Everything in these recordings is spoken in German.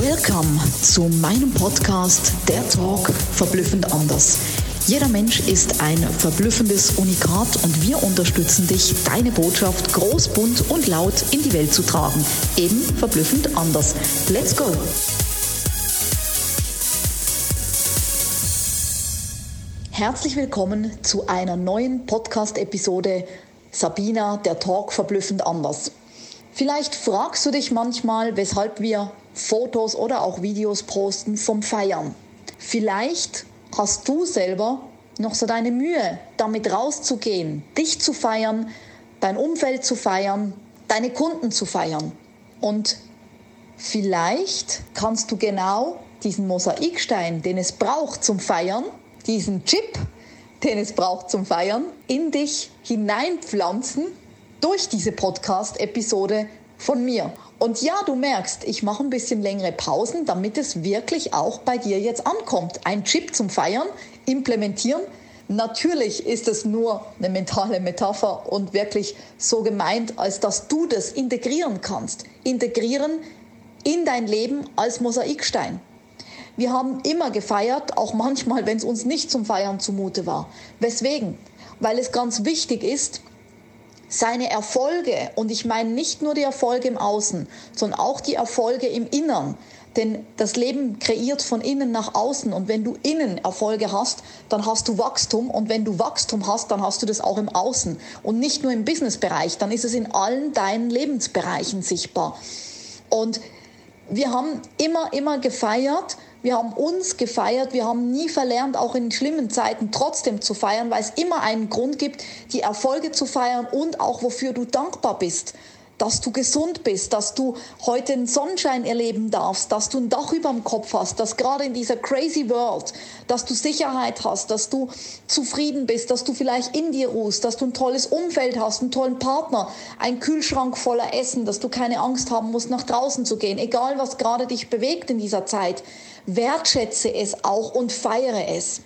Welcome zu meinem Podcast Der Talk verblüffend anders. Jeder Mensch ist ein verblüffendes Unikat und wir unterstützen dich, deine Botschaft groß, bunt und laut in die Welt zu tragen. Eben verblüffend anders. Let's go! Herzlich willkommen zu einer neuen Podcast-Episode Sabina, der Talk verblüffend anders. Vielleicht fragst du dich manchmal, weshalb wir Fotos oder auch Videos posten vom Feiern. Vielleicht hast du selber noch so deine Mühe, damit rauszugehen, dich zu feiern, dein Umfeld zu feiern, deine Kunden zu feiern. Und vielleicht kannst du genau diesen Mosaikstein, den es braucht zum Feiern, diesen Chip, den es braucht zum Feiern, in dich hineinpflanzen durch diese Podcast-Episode von mir. Und ja, du merkst, ich mache ein bisschen längere Pausen, damit es wirklich auch bei dir jetzt ankommt. Ein Chip zum Feiern, implementieren. Natürlich ist es nur eine mentale Metapher und wirklich so gemeint, als dass du das integrieren kannst. Integrieren in dein Leben als Mosaikstein. Wir haben immer gefeiert, auch manchmal, wenn es uns nicht zum Feiern zumute war. Weswegen? Weil es ganz wichtig ist, seine Erfolge, und ich meine nicht nur die Erfolge im Außen, sondern auch die Erfolge im Innern. Denn das Leben kreiert von innen nach außen. Und wenn du innen Erfolge hast, dann hast du Wachstum. Und wenn du Wachstum hast, dann hast du das auch im Außen. Und nicht nur im Businessbereich, dann ist es in allen deinen Lebensbereichen sichtbar. Und wir haben immer, immer gefeiert, wir haben uns gefeiert, wir haben nie verlernt, auch in schlimmen Zeiten trotzdem zu feiern, weil es immer einen Grund gibt, die Erfolge zu feiern und auch wofür du dankbar bist dass du gesund bist, dass du heute einen Sonnenschein erleben darfst, dass du ein Dach über dem Kopf hast, dass gerade in dieser crazy world, dass du Sicherheit hast, dass du zufrieden bist, dass du vielleicht in dir ruhst, dass du ein tolles Umfeld hast, einen tollen Partner, einen Kühlschrank voller Essen, dass du keine Angst haben musst, nach draußen zu gehen, egal was gerade dich bewegt in dieser Zeit. Wertschätze es auch und feiere es.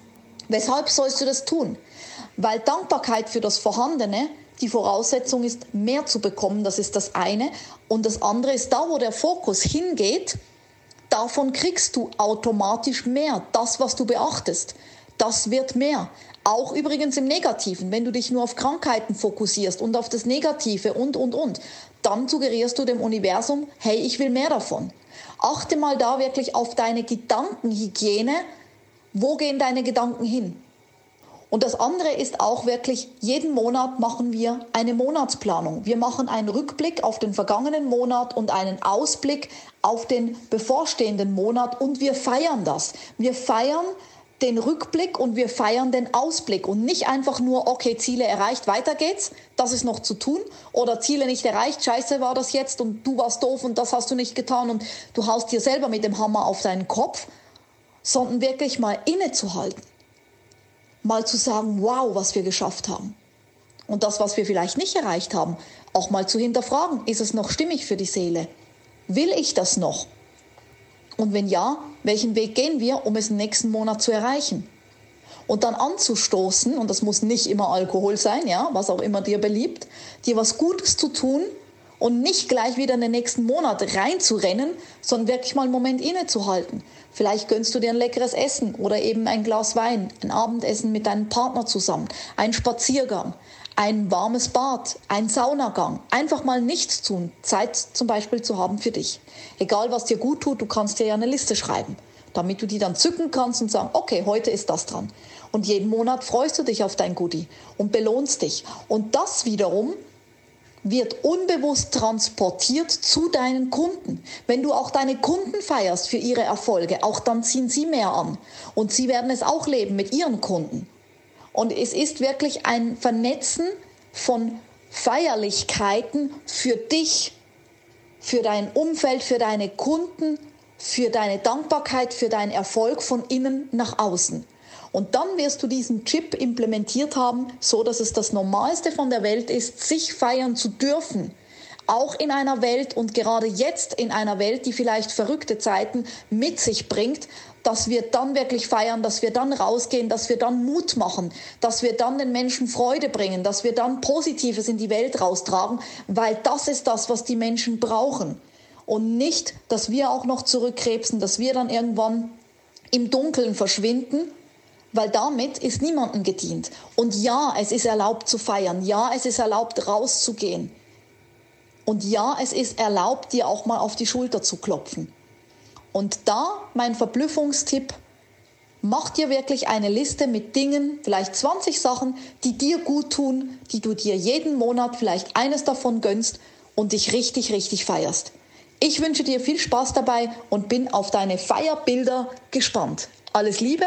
Weshalb sollst du das tun? Weil Dankbarkeit für das Vorhandene die Voraussetzung ist, mehr zu bekommen. Das ist das eine. Und das andere ist, da wo der Fokus hingeht, davon kriegst du automatisch mehr. Das, was du beachtest, das wird mehr. Auch übrigens im Negativen, wenn du dich nur auf Krankheiten fokussierst und auf das Negative und, und, und, dann suggerierst du dem Universum, hey, ich will mehr davon. Achte mal da wirklich auf deine Gedankenhygiene. Wo gehen deine Gedanken hin? Und das andere ist auch wirklich, jeden Monat machen wir eine Monatsplanung. Wir machen einen Rückblick auf den vergangenen Monat und einen Ausblick auf den bevorstehenden Monat und wir feiern das. Wir feiern den Rückblick und wir feiern den Ausblick und nicht einfach nur, okay, Ziele erreicht, weiter geht's, das ist noch zu tun oder Ziele nicht erreicht, scheiße war das jetzt und du warst doof und das hast du nicht getan und du haust dir selber mit dem Hammer auf deinen Kopf, sondern wirklich mal innezuhalten mal zu sagen, wow, was wir geschafft haben. Und das, was wir vielleicht nicht erreicht haben, auch mal zu hinterfragen, ist es noch stimmig für die Seele? Will ich das noch? Und wenn ja, welchen Weg gehen wir, um es im nächsten Monat zu erreichen? Und dann anzustoßen, und das muss nicht immer Alkohol sein, ja, was auch immer dir beliebt, dir was Gutes zu tun und nicht gleich wieder in den nächsten Monat reinzurennen, sondern wirklich mal einen Moment innezuhalten. Vielleicht gönnst du dir ein leckeres Essen oder eben ein Glas Wein, ein Abendessen mit deinem Partner zusammen, ein Spaziergang, ein warmes Bad, ein Saunagang. Einfach mal nichts tun, Zeit zum Beispiel zu haben für dich. Egal was dir gut tut, du kannst dir ja eine Liste schreiben, damit du die dann zücken kannst und sagen, okay, heute ist das dran. Und jeden Monat freust du dich auf dein Goodie und belohnst dich. Und das wiederum wird unbewusst transportiert zu deinen Kunden. Wenn du auch deine Kunden feierst für ihre Erfolge, auch dann ziehen sie mehr an. Und sie werden es auch leben mit ihren Kunden. Und es ist wirklich ein Vernetzen von Feierlichkeiten für dich, für dein Umfeld, für deine Kunden, für deine Dankbarkeit, für deinen Erfolg von innen nach außen. Und dann wirst du diesen Chip implementiert haben, so dass es das Normalste von der Welt ist, sich feiern zu dürfen. Auch in einer Welt und gerade jetzt in einer Welt, die vielleicht verrückte Zeiten mit sich bringt, dass wir dann wirklich feiern, dass wir dann rausgehen, dass wir dann Mut machen, dass wir dann den Menschen Freude bringen, dass wir dann Positives in die Welt raustragen, weil das ist das, was die Menschen brauchen. und nicht, dass wir auch noch zurückkrebsen, dass wir dann irgendwann im Dunkeln verschwinden, weil damit ist niemandem gedient. Und ja, es ist erlaubt zu feiern, ja, es ist erlaubt rauszugehen. Und ja, es ist erlaubt, dir auch mal auf die Schulter zu klopfen. Und da mein Verblüffungstipp, mach dir wirklich eine Liste mit Dingen, vielleicht 20 Sachen, die dir gut tun, die du dir jeden Monat vielleicht eines davon gönnst und dich richtig, richtig feierst. Ich wünsche dir viel Spaß dabei und bin auf deine Feierbilder gespannt. Alles Liebe